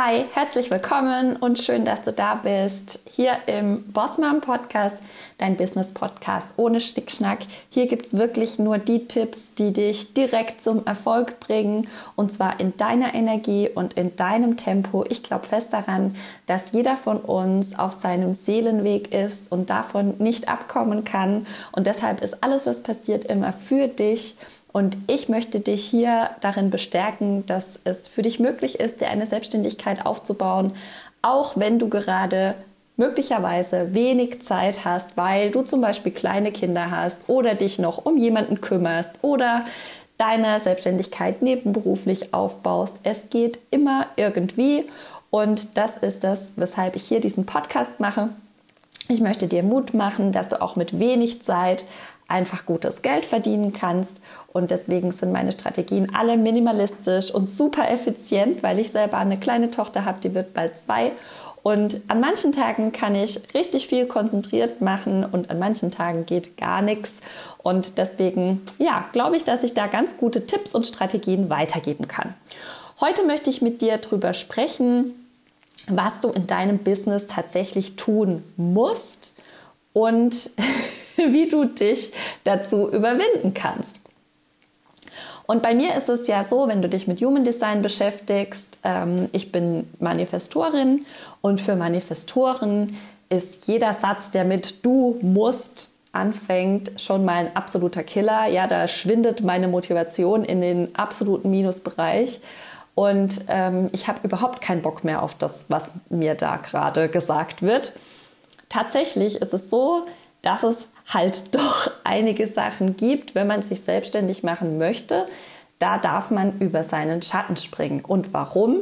Hi, herzlich willkommen und schön, dass du da bist. Hier im Bossmom Podcast, dein Business Podcast ohne Schnickschnack. Hier gibt es wirklich nur die Tipps, die dich direkt zum Erfolg bringen und zwar in deiner Energie und in deinem Tempo. Ich glaube fest daran, dass jeder von uns auf seinem Seelenweg ist und davon nicht abkommen kann. Und deshalb ist alles, was passiert, immer für dich und ich möchte dich hier darin bestärken, dass es für dich möglich ist, dir eine Selbstständigkeit aufzubauen, auch wenn du gerade möglicherweise wenig Zeit hast, weil du zum Beispiel kleine Kinder hast oder dich noch um jemanden kümmerst oder deine Selbstständigkeit nebenberuflich aufbaust. Es geht immer irgendwie und das ist das, weshalb ich hier diesen Podcast mache. Ich möchte dir Mut machen, dass du auch mit wenig Zeit einfach gutes Geld verdienen kannst. Und deswegen sind meine Strategien alle minimalistisch und super effizient, weil ich selber eine kleine Tochter habe, die wird bald zwei. Und an manchen Tagen kann ich richtig viel konzentriert machen und an manchen Tagen geht gar nichts. Und deswegen, ja, glaube ich, dass ich da ganz gute Tipps und Strategien weitergeben kann. Heute möchte ich mit dir darüber sprechen, was du in deinem Business tatsächlich tun musst und wie du dich dazu überwinden kannst. Und bei mir ist es ja so, wenn du dich mit Human Design beschäftigst, ähm, ich bin Manifestorin und für Manifestoren ist jeder Satz, der mit du musst anfängt, schon mal ein absoluter Killer. Ja, da schwindet meine Motivation in den absoluten Minusbereich. Und ähm, ich habe überhaupt keinen Bock mehr auf das, was mir da gerade gesagt wird. Tatsächlich ist es so, dass es halt doch einige Sachen gibt, wenn man sich selbstständig machen möchte. Da darf man über seinen Schatten springen. Und warum?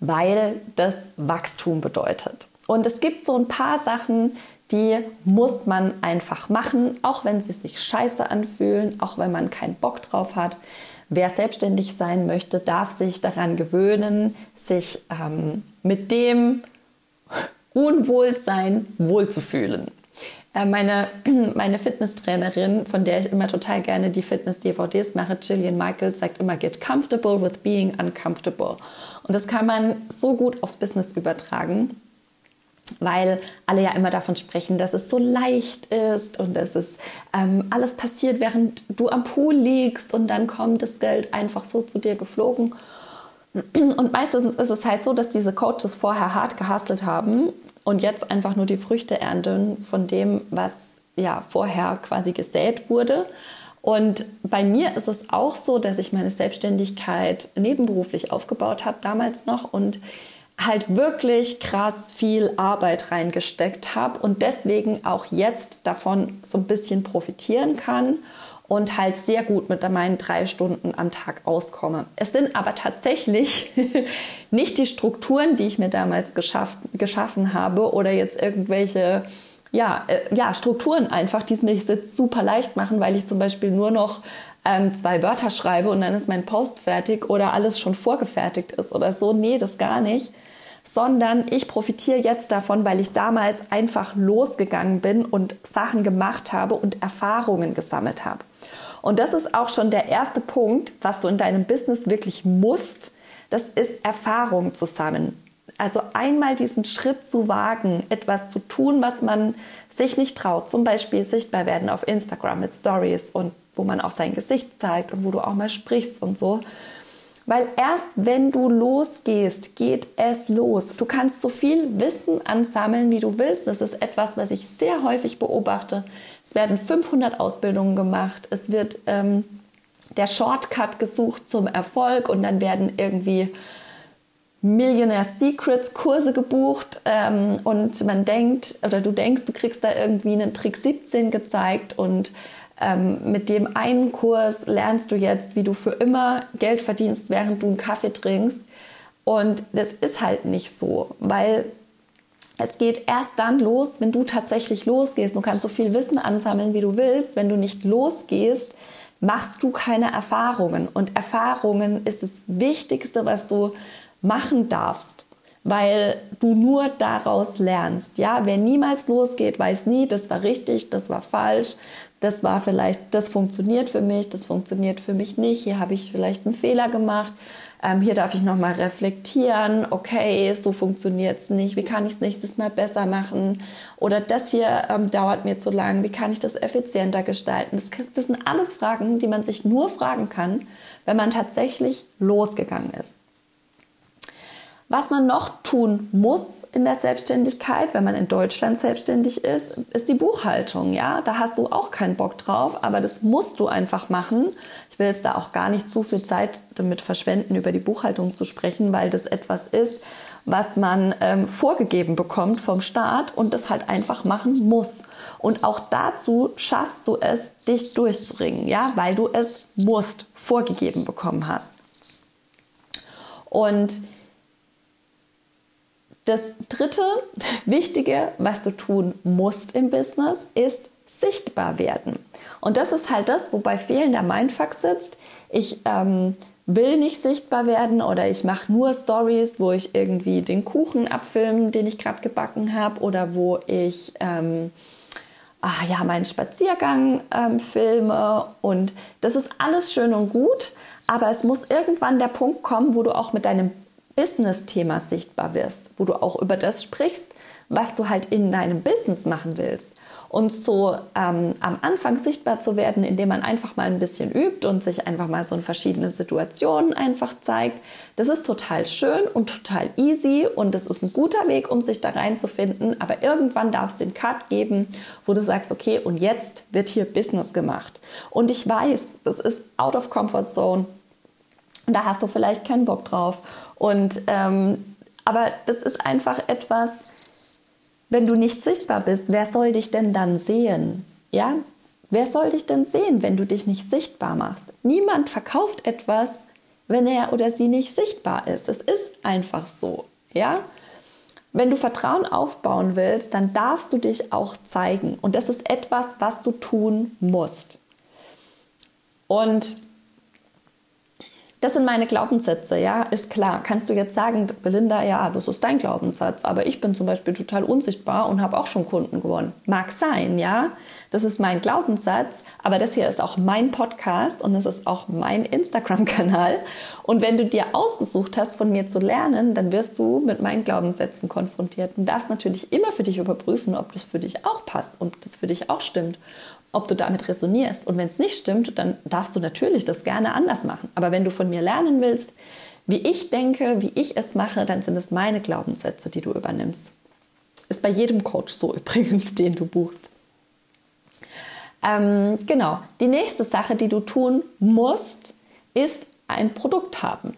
Weil das Wachstum bedeutet. Und es gibt so ein paar Sachen, die muss man einfach machen, auch wenn sie sich scheiße anfühlen, auch wenn man keinen Bock drauf hat. Wer selbstständig sein möchte, darf sich daran gewöhnen, sich ähm, mit dem Unwohlsein wohlzufühlen. Äh, meine, meine Fitnesstrainerin, von der ich immer total gerne die Fitness-DVDs mache, Gillian Michaels, sagt immer, get comfortable with being uncomfortable. Und das kann man so gut aufs Business übertragen, weil alle ja immer davon sprechen, dass es so leicht ist und dass es ähm, alles passiert, während du am Pool liegst und dann kommt das Geld einfach so zu dir geflogen. Und meistens ist es halt so, dass diese Coaches vorher hart gehustelt haben und jetzt einfach nur die Früchte ernten von dem, was ja vorher quasi gesät wurde. Und bei mir ist es auch so, dass ich meine Selbstständigkeit nebenberuflich aufgebaut habe, damals noch und halt wirklich krass viel Arbeit reingesteckt habe und deswegen auch jetzt davon so ein bisschen profitieren kann und halt sehr gut mit meinen drei Stunden am Tag auskomme. Es sind aber tatsächlich nicht die Strukturen, die ich mir damals geschafft, geschaffen habe oder jetzt irgendwelche ja, äh, ja, Strukturen einfach, die es mir jetzt super leicht machen, weil ich zum Beispiel nur noch ähm, zwei Wörter schreibe und dann ist mein Post fertig oder alles schon vorgefertigt ist oder so. Nee, das gar nicht sondern ich profitiere jetzt davon, weil ich damals einfach losgegangen bin und Sachen gemacht habe und Erfahrungen gesammelt habe. Und das ist auch schon der erste Punkt, was du in deinem Business wirklich musst. Das ist Erfahrung zusammen. Also einmal diesen Schritt zu wagen, etwas zu tun, was man sich nicht traut. Zum Beispiel sichtbar werden auf Instagram mit Stories und wo man auch sein Gesicht zeigt und wo du auch mal sprichst und so. Weil erst wenn du losgehst, geht es los. Du kannst so viel Wissen ansammeln, wie du willst. Das ist etwas, was ich sehr häufig beobachte. Es werden 500 Ausbildungen gemacht. Es wird ähm, der Shortcut gesucht zum Erfolg und dann werden irgendwie Millionaire Secrets Kurse gebucht ähm, und man denkt oder du denkst, du kriegst da irgendwie einen Trick 17 gezeigt und ähm, mit dem einen Kurs lernst du jetzt, wie du für immer Geld verdienst, während du einen Kaffee trinkst. Und das ist halt nicht so, weil es geht erst dann los, wenn du tatsächlich losgehst. Du kannst so viel Wissen ansammeln, wie du willst. Wenn du nicht losgehst, machst du keine Erfahrungen. Und Erfahrungen ist das Wichtigste, was du machen darfst, weil du nur daraus lernst. Ja, wer niemals losgeht, weiß nie, das war richtig, das war falsch das war vielleicht, das funktioniert für mich, das funktioniert für mich nicht, hier habe ich vielleicht einen Fehler gemacht, ähm, hier darf ich nochmal reflektieren, okay, so funktioniert es nicht, wie kann ich es nächstes Mal besser machen oder das hier ähm, dauert mir zu lang, wie kann ich das effizienter gestalten. Das, das sind alles Fragen, die man sich nur fragen kann, wenn man tatsächlich losgegangen ist. Was man noch tun muss in der Selbstständigkeit, wenn man in Deutschland selbstständig ist, ist die Buchhaltung. Ja, da hast du auch keinen Bock drauf, aber das musst du einfach machen. Ich will jetzt da auch gar nicht zu viel Zeit damit verschwenden, über die Buchhaltung zu sprechen, weil das etwas ist, was man ähm, vorgegeben bekommt vom Staat und das halt einfach machen muss. Und auch dazu schaffst du es, dich durchzuringen, ja, weil du es musst, vorgegeben bekommen hast. Und das dritte Wichtige, was du tun musst im Business, ist sichtbar werden. Und das ist halt das, wo bei vielen der Mindfuck sitzt. Ich ähm, will nicht sichtbar werden oder ich mache nur Stories, wo ich irgendwie den Kuchen abfilme, den ich gerade gebacken habe oder wo ich ähm, ah, ja, meinen Spaziergang ähm, filme. Und das ist alles schön und gut, aber es muss irgendwann der Punkt kommen, wo du auch mit deinem Business-Thema sichtbar wirst, wo du auch über das sprichst, was du halt in deinem Business machen willst. Und so ähm, am Anfang sichtbar zu werden, indem man einfach mal ein bisschen übt und sich einfach mal so in verschiedenen Situationen einfach zeigt, das ist total schön und total easy und das ist ein guter Weg, um sich da reinzufinden. Aber irgendwann darfst du den Cut geben, wo du sagst, okay, und jetzt wird hier Business gemacht. Und ich weiß, das ist out of comfort zone. Und da hast du vielleicht keinen Bock drauf. Und ähm, aber das ist einfach etwas, wenn du nicht sichtbar bist, wer soll dich denn dann sehen? Ja? Wer soll dich denn sehen, wenn du dich nicht sichtbar machst? Niemand verkauft etwas, wenn er oder sie nicht sichtbar ist. Es ist einfach so, ja? Wenn du Vertrauen aufbauen willst, dann darfst du dich auch zeigen und das ist etwas, was du tun musst. Und das sind meine Glaubenssätze, ja, ist klar. Kannst du jetzt sagen, Belinda, ja, das ist dein Glaubenssatz, aber ich bin zum Beispiel total unsichtbar und habe auch schon Kunden gewonnen. Mag sein, ja, das ist mein Glaubenssatz, aber das hier ist auch mein Podcast und es ist auch mein Instagram-Kanal. Und wenn du dir ausgesucht hast, von mir zu lernen, dann wirst du mit meinen Glaubenssätzen konfrontiert und darfst natürlich immer für dich überprüfen, ob das für dich auch passt und das für dich auch stimmt ob du damit resonierst. Und wenn es nicht stimmt, dann darfst du natürlich das gerne anders machen. Aber wenn du von mir lernen willst, wie ich denke, wie ich es mache, dann sind es meine Glaubenssätze, die du übernimmst. Ist bei jedem Coach so übrigens, den du buchst. Ähm, genau. Die nächste Sache, die du tun musst, ist ein Produkt haben.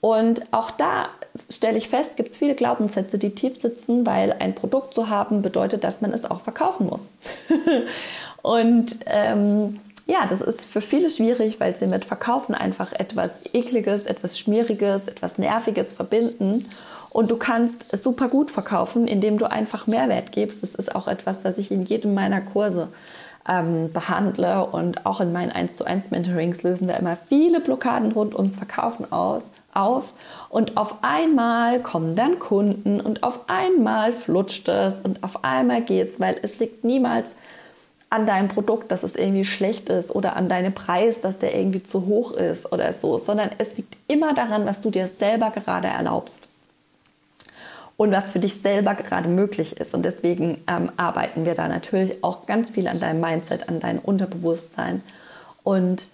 Und auch da stelle ich fest, gibt es viele Glaubenssätze, die tief sitzen, weil ein Produkt zu haben bedeutet, dass man es auch verkaufen muss. und ähm, ja, das ist für viele schwierig, weil sie mit Verkaufen einfach etwas Ekliges, etwas Schmieriges, etwas Nerviges verbinden. Und du kannst super gut verkaufen, indem du einfach Mehrwert gibst. Das ist auch etwas, was ich in jedem meiner Kurse ähm, behandle. Und auch in meinen 1 zu 1 Mentorings lösen wir immer viele Blockaden rund ums Verkaufen aus auf und auf einmal kommen dann Kunden und auf einmal flutscht es und auf einmal geht's, weil es liegt niemals an deinem Produkt, dass es irgendwie schlecht ist oder an deinem Preis, dass der irgendwie zu hoch ist oder so, sondern es liegt immer daran, was du dir selber gerade erlaubst und was für dich selber gerade möglich ist. Und deswegen ähm, arbeiten wir da natürlich auch ganz viel an deinem Mindset, an deinem Unterbewusstsein und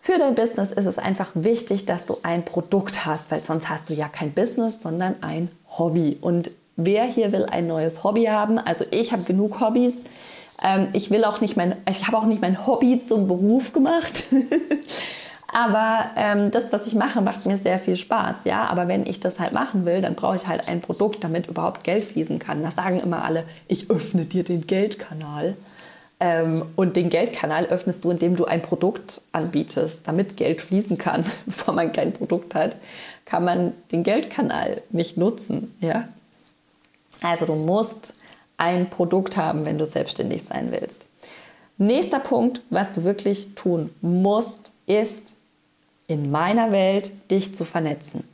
für dein Business ist es einfach wichtig, dass du ein Produkt hast, weil sonst hast du ja kein Business, sondern ein Hobby. Und wer hier will ein neues Hobby haben? Also ich habe genug Hobbys. Ähm, ich will auch nicht mein, ich habe auch nicht mein Hobby zum Beruf gemacht. Aber ähm, das, was ich mache, macht mir sehr viel Spaß, ja. Aber wenn ich das halt machen will, dann brauche ich halt ein Produkt, damit überhaupt Geld fließen kann. Das sagen immer alle, ich öffne dir den Geldkanal. Ähm, und den Geldkanal öffnest du, indem du ein Produkt anbietest, damit Geld fließen kann. Bevor man kein Produkt hat, kann man den Geldkanal nicht nutzen. Ja? Also du musst ein Produkt haben, wenn du selbstständig sein willst. Nächster Punkt, was du wirklich tun musst, ist in meiner Welt dich zu vernetzen.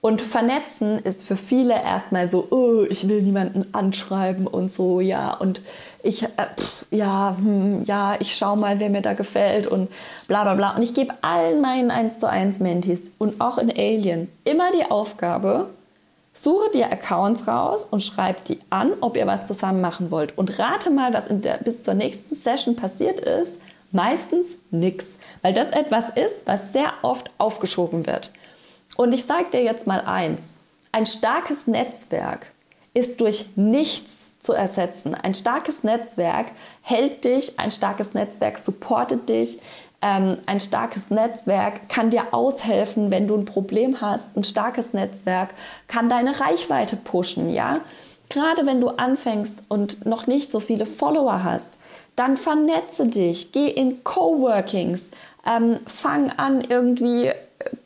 Und vernetzen ist für viele erstmal so, oh, ich will niemanden anschreiben und so, ja, und ich, äh, pff, ja, hm, ja, ich schau mal, wer mir da gefällt und bla bla bla. Und ich gebe allen meinen 1 zu 1 Mentis und auch in Alien immer die Aufgabe, suche dir Accounts raus und schreib die an, ob ihr was zusammen machen wollt. Und rate mal, was der, bis zur nächsten Session passiert ist. Meistens nix, weil das etwas ist, was sehr oft aufgeschoben wird. Und ich sage dir jetzt mal eins. Ein starkes Netzwerk ist durch nichts zu ersetzen. Ein starkes Netzwerk hält dich, ein starkes Netzwerk supportet dich, ähm, ein starkes Netzwerk kann dir aushelfen, wenn du ein Problem hast. Ein starkes Netzwerk kann deine Reichweite pushen, ja? Gerade wenn du anfängst und noch nicht so viele Follower hast, dann vernetze dich, geh in Coworkings, ähm, fang an irgendwie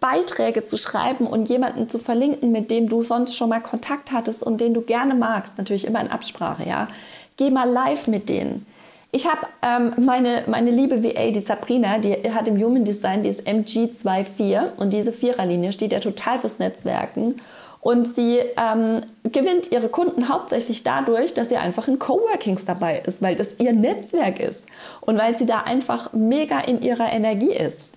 Beiträge zu schreiben und jemanden zu verlinken, mit dem du sonst schon mal Kontakt hattest und den du gerne magst, natürlich immer in Absprache, ja. Geh mal live mit denen. Ich habe ähm, meine, meine liebe VA, die Sabrina, die hat im Human Design, die ist MG24 und diese Viererlinie steht ja total fürs Netzwerken. Und sie ähm, gewinnt ihre Kunden hauptsächlich dadurch, dass sie einfach in Coworkings dabei ist, weil das ihr Netzwerk ist und weil sie da einfach mega in ihrer Energie ist.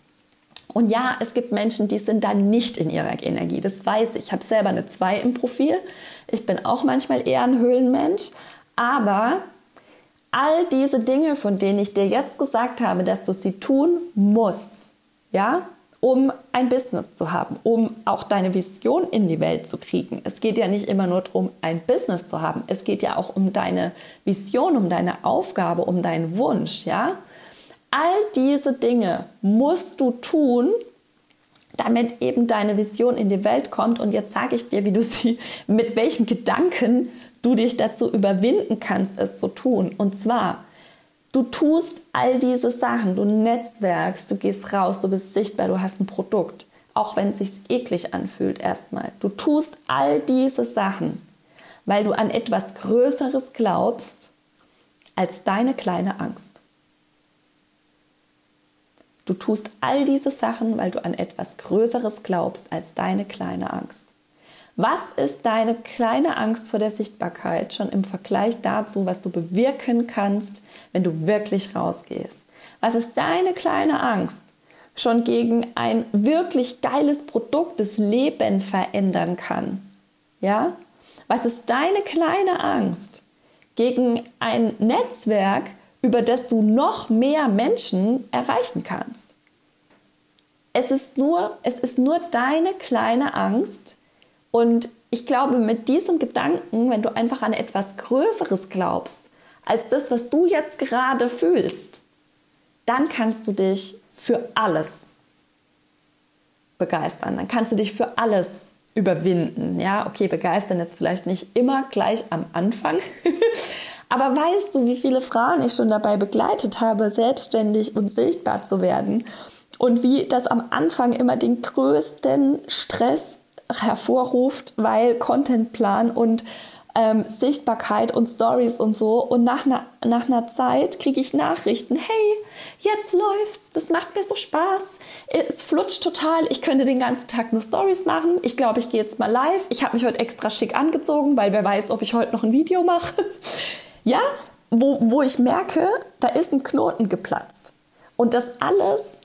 Und ja, es gibt Menschen, die sind da nicht in ihrer Energie. Das weiß ich. Ich habe selber eine 2 im Profil. Ich bin auch manchmal eher ein Höhlenmensch. Aber all diese Dinge, von denen ich dir jetzt gesagt habe, dass du sie tun musst, ja, um ein Business zu haben, um auch deine Vision in die Welt zu kriegen. Es geht ja nicht immer nur darum, ein Business zu haben. Es geht ja auch um deine Vision, um deine Aufgabe, um deinen Wunsch, ja. All diese Dinge musst du tun, damit eben deine Vision in die Welt kommt. Und jetzt sage ich dir, wie du sie, mit welchen Gedanken du dich dazu überwinden kannst, es zu tun. Und zwar, du tust all diese Sachen, du netzwerkst, du gehst raus, du bist sichtbar, du hast ein Produkt, auch wenn es sich eklig anfühlt erstmal. Du tust all diese Sachen, weil du an etwas Größeres glaubst als deine kleine Angst. Du tust all diese Sachen, weil du an etwas Größeres glaubst als deine kleine Angst. Was ist deine kleine Angst vor der Sichtbarkeit schon im Vergleich dazu, was du bewirken kannst, wenn du wirklich rausgehst? Was ist deine kleine Angst schon gegen ein wirklich geiles Produkt, das Leben verändern kann? Ja? Was ist deine kleine Angst gegen ein Netzwerk, über das du noch mehr Menschen erreichen kannst. Es ist nur, es ist nur deine kleine Angst und ich glaube, mit diesem Gedanken, wenn du einfach an etwas Größeres glaubst, als das, was du jetzt gerade fühlst, dann kannst du dich für alles begeistern. Dann kannst du dich für alles überwinden. Ja, okay, begeistern jetzt vielleicht nicht immer gleich am Anfang, Aber weißt du, wie viele Frauen ich schon dabei begleitet habe, selbstständig und sichtbar zu werden? Und wie das am Anfang immer den größten Stress hervorruft, weil Contentplan und ähm, Sichtbarkeit und Stories und so. Und nach einer, nach einer Zeit kriege ich Nachrichten, hey, jetzt läuft's, das macht mir so Spaß, es flutscht total, ich könnte den ganzen Tag nur Stories machen. Ich glaube, ich gehe jetzt mal live. Ich habe mich heute extra schick angezogen, weil wer weiß, ob ich heute noch ein Video mache. Ja, wo, wo ich merke, da ist ein Knoten geplatzt. Und das alles,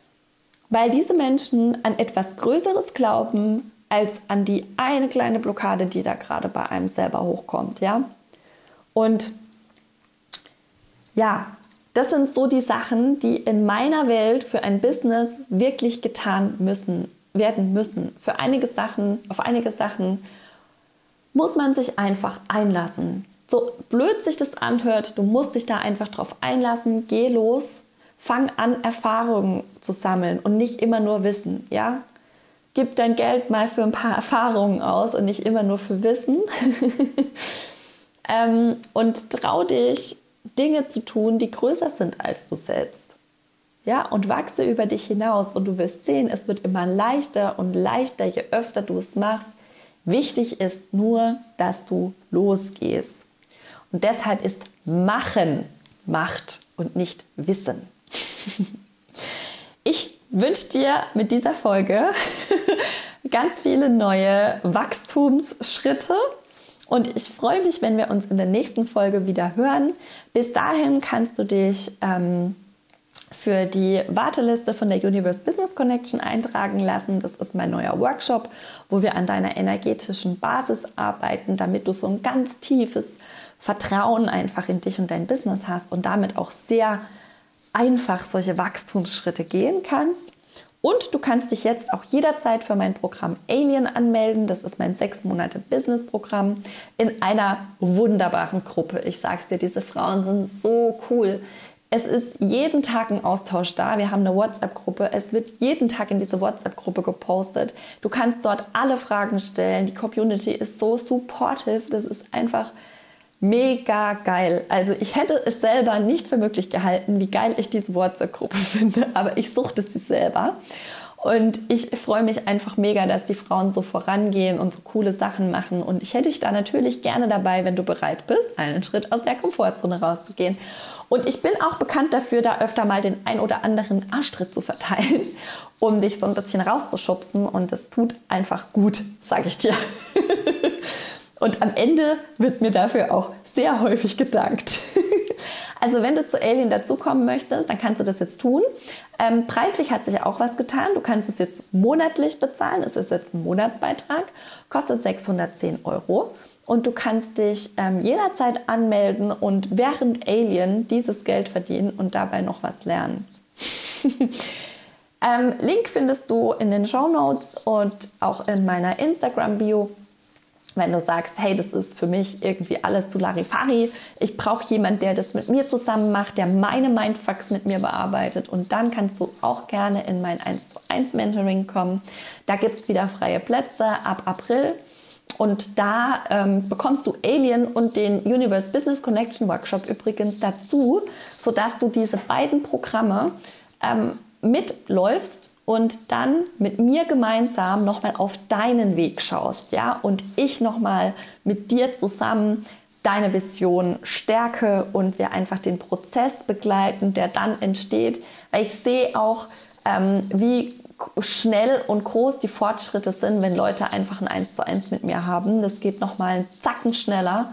weil diese Menschen an etwas Größeres glauben, als an die eine kleine Blockade, die da gerade bei einem selber hochkommt, ja. Und ja, das sind so die Sachen, die in meiner Welt für ein Business wirklich getan müssen, werden müssen. Für einige Sachen, auf einige Sachen muss man sich einfach einlassen. So blöd sich das anhört, du musst dich da einfach drauf einlassen, geh los, fang an, Erfahrungen zu sammeln und nicht immer nur Wissen, ja? Gib dein Geld mal für ein paar Erfahrungen aus und nicht immer nur für Wissen. ähm, und trau dich, Dinge zu tun, die größer sind als du selbst. Ja, und wachse über dich hinaus und du wirst sehen, es wird immer leichter und leichter, je öfter du es machst. Wichtig ist nur, dass du losgehst. Und deshalb ist Machen Macht und nicht Wissen. Ich wünsche dir mit dieser Folge ganz viele neue Wachstumsschritte. Und ich freue mich, wenn wir uns in der nächsten Folge wieder hören. Bis dahin kannst du dich ähm, für die Warteliste von der Universe Business Connection eintragen lassen. Das ist mein neuer Workshop, wo wir an deiner energetischen Basis arbeiten, damit du so ein ganz tiefes Vertrauen einfach in dich und dein Business hast und damit auch sehr einfach solche Wachstumsschritte gehen kannst. Und du kannst dich jetzt auch jederzeit für mein Programm Alien anmelden. Das ist mein sechs Monate Business-Programm in einer wunderbaren Gruppe. Ich sag's dir, diese Frauen sind so cool. Es ist jeden Tag ein Austausch da. Wir haben eine WhatsApp-Gruppe. Es wird jeden Tag in diese WhatsApp-Gruppe gepostet. Du kannst dort alle Fragen stellen. Die Community ist so supportive. Das ist einfach mega geil. Also ich hätte es selber nicht für möglich gehalten, wie geil ich diese WhatsApp-Gruppe finde, aber ich suchte sie selber. Und ich freue mich einfach mega, dass die Frauen so vorangehen und so coole Sachen machen. Und ich hätte dich da natürlich gerne dabei, wenn du bereit bist, einen Schritt aus der Komfortzone rauszugehen. Und ich bin auch bekannt dafür, da öfter mal den ein oder anderen Arschtritt zu verteilen, um dich so ein bisschen rauszuschubsen. Und es tut einfach gut, sage ich dir. Und am Ende wird mir dafür auch sehr häufig gedankt. Also wenn du zu Alien dazukommen möchtest, dann kannst du das jetzt tun. Ähm, preislich hat sich auch was getan. Du kannst es jetzt monatlich bezahlen. Es ist jetzt ein Monatsbeitrag, kostet 610 Euro und du kannst dich ähm, jederzeit anmelden und während Alien dieses Geld verdienen und dabei noch was lernen. ähm, Link findest du in den Show Notes und auch in meiner Instagram-Bio. Wenn du sagst, hey, das ist für mich irgendwie alles zu Larifari, ich brauche jemanden, der das mit mir zusammen macht, der meine Mindfucks mit mir bearbeitet und dann kannst du auch gerne in mein 1 zu 1 Mentoring kommen. Da gibt es wieder freie Plätze ab April. Und da ähm, bekommst du Alien und den Universe Business Connection Workshop übrigens dazu, sodass du diese beiden Programme ähm, mitläufst und dann mit mir gemeinsam nochmal auf deinen Weg schaust, ja, und ich nochmal mit dir zusammen deine Vision stärke und wir einfach den Prozess begleiten, der dann entsteht, weil ich sehe auch, ähm, wie schnell und groß die Fortschritte sind, wenn Leute einfach ein Eins zu eins mit mir haben. Das geht nochmal einen Zacken schneller.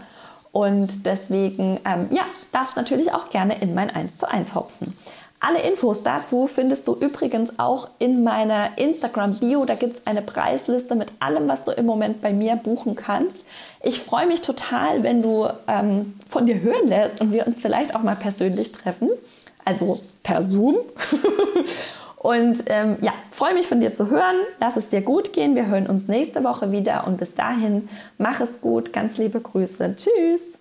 Und deswegen, ähm, ja, darfst natürlich auch gerne in mein 1 zu 1 hopsen. Alle Infos dazu findest du übrigens auch in meiner Instagram-Bio. Da gibt es eine Preisliste mit allem, was du im Moment bei mir buchen kannst. Ich freue mich total, wenn du ähm, von dir hören lässt und wir uns vielleicht auch mal persönlich treffen. Also per Zoom. Und ähm, ja, freue mich von dir zu hören. Lass es dir gut gehen. Wir hören uns nächste Woche wieder und bis dahin mach es gut. Ganz liebe Grüße. Tschüss.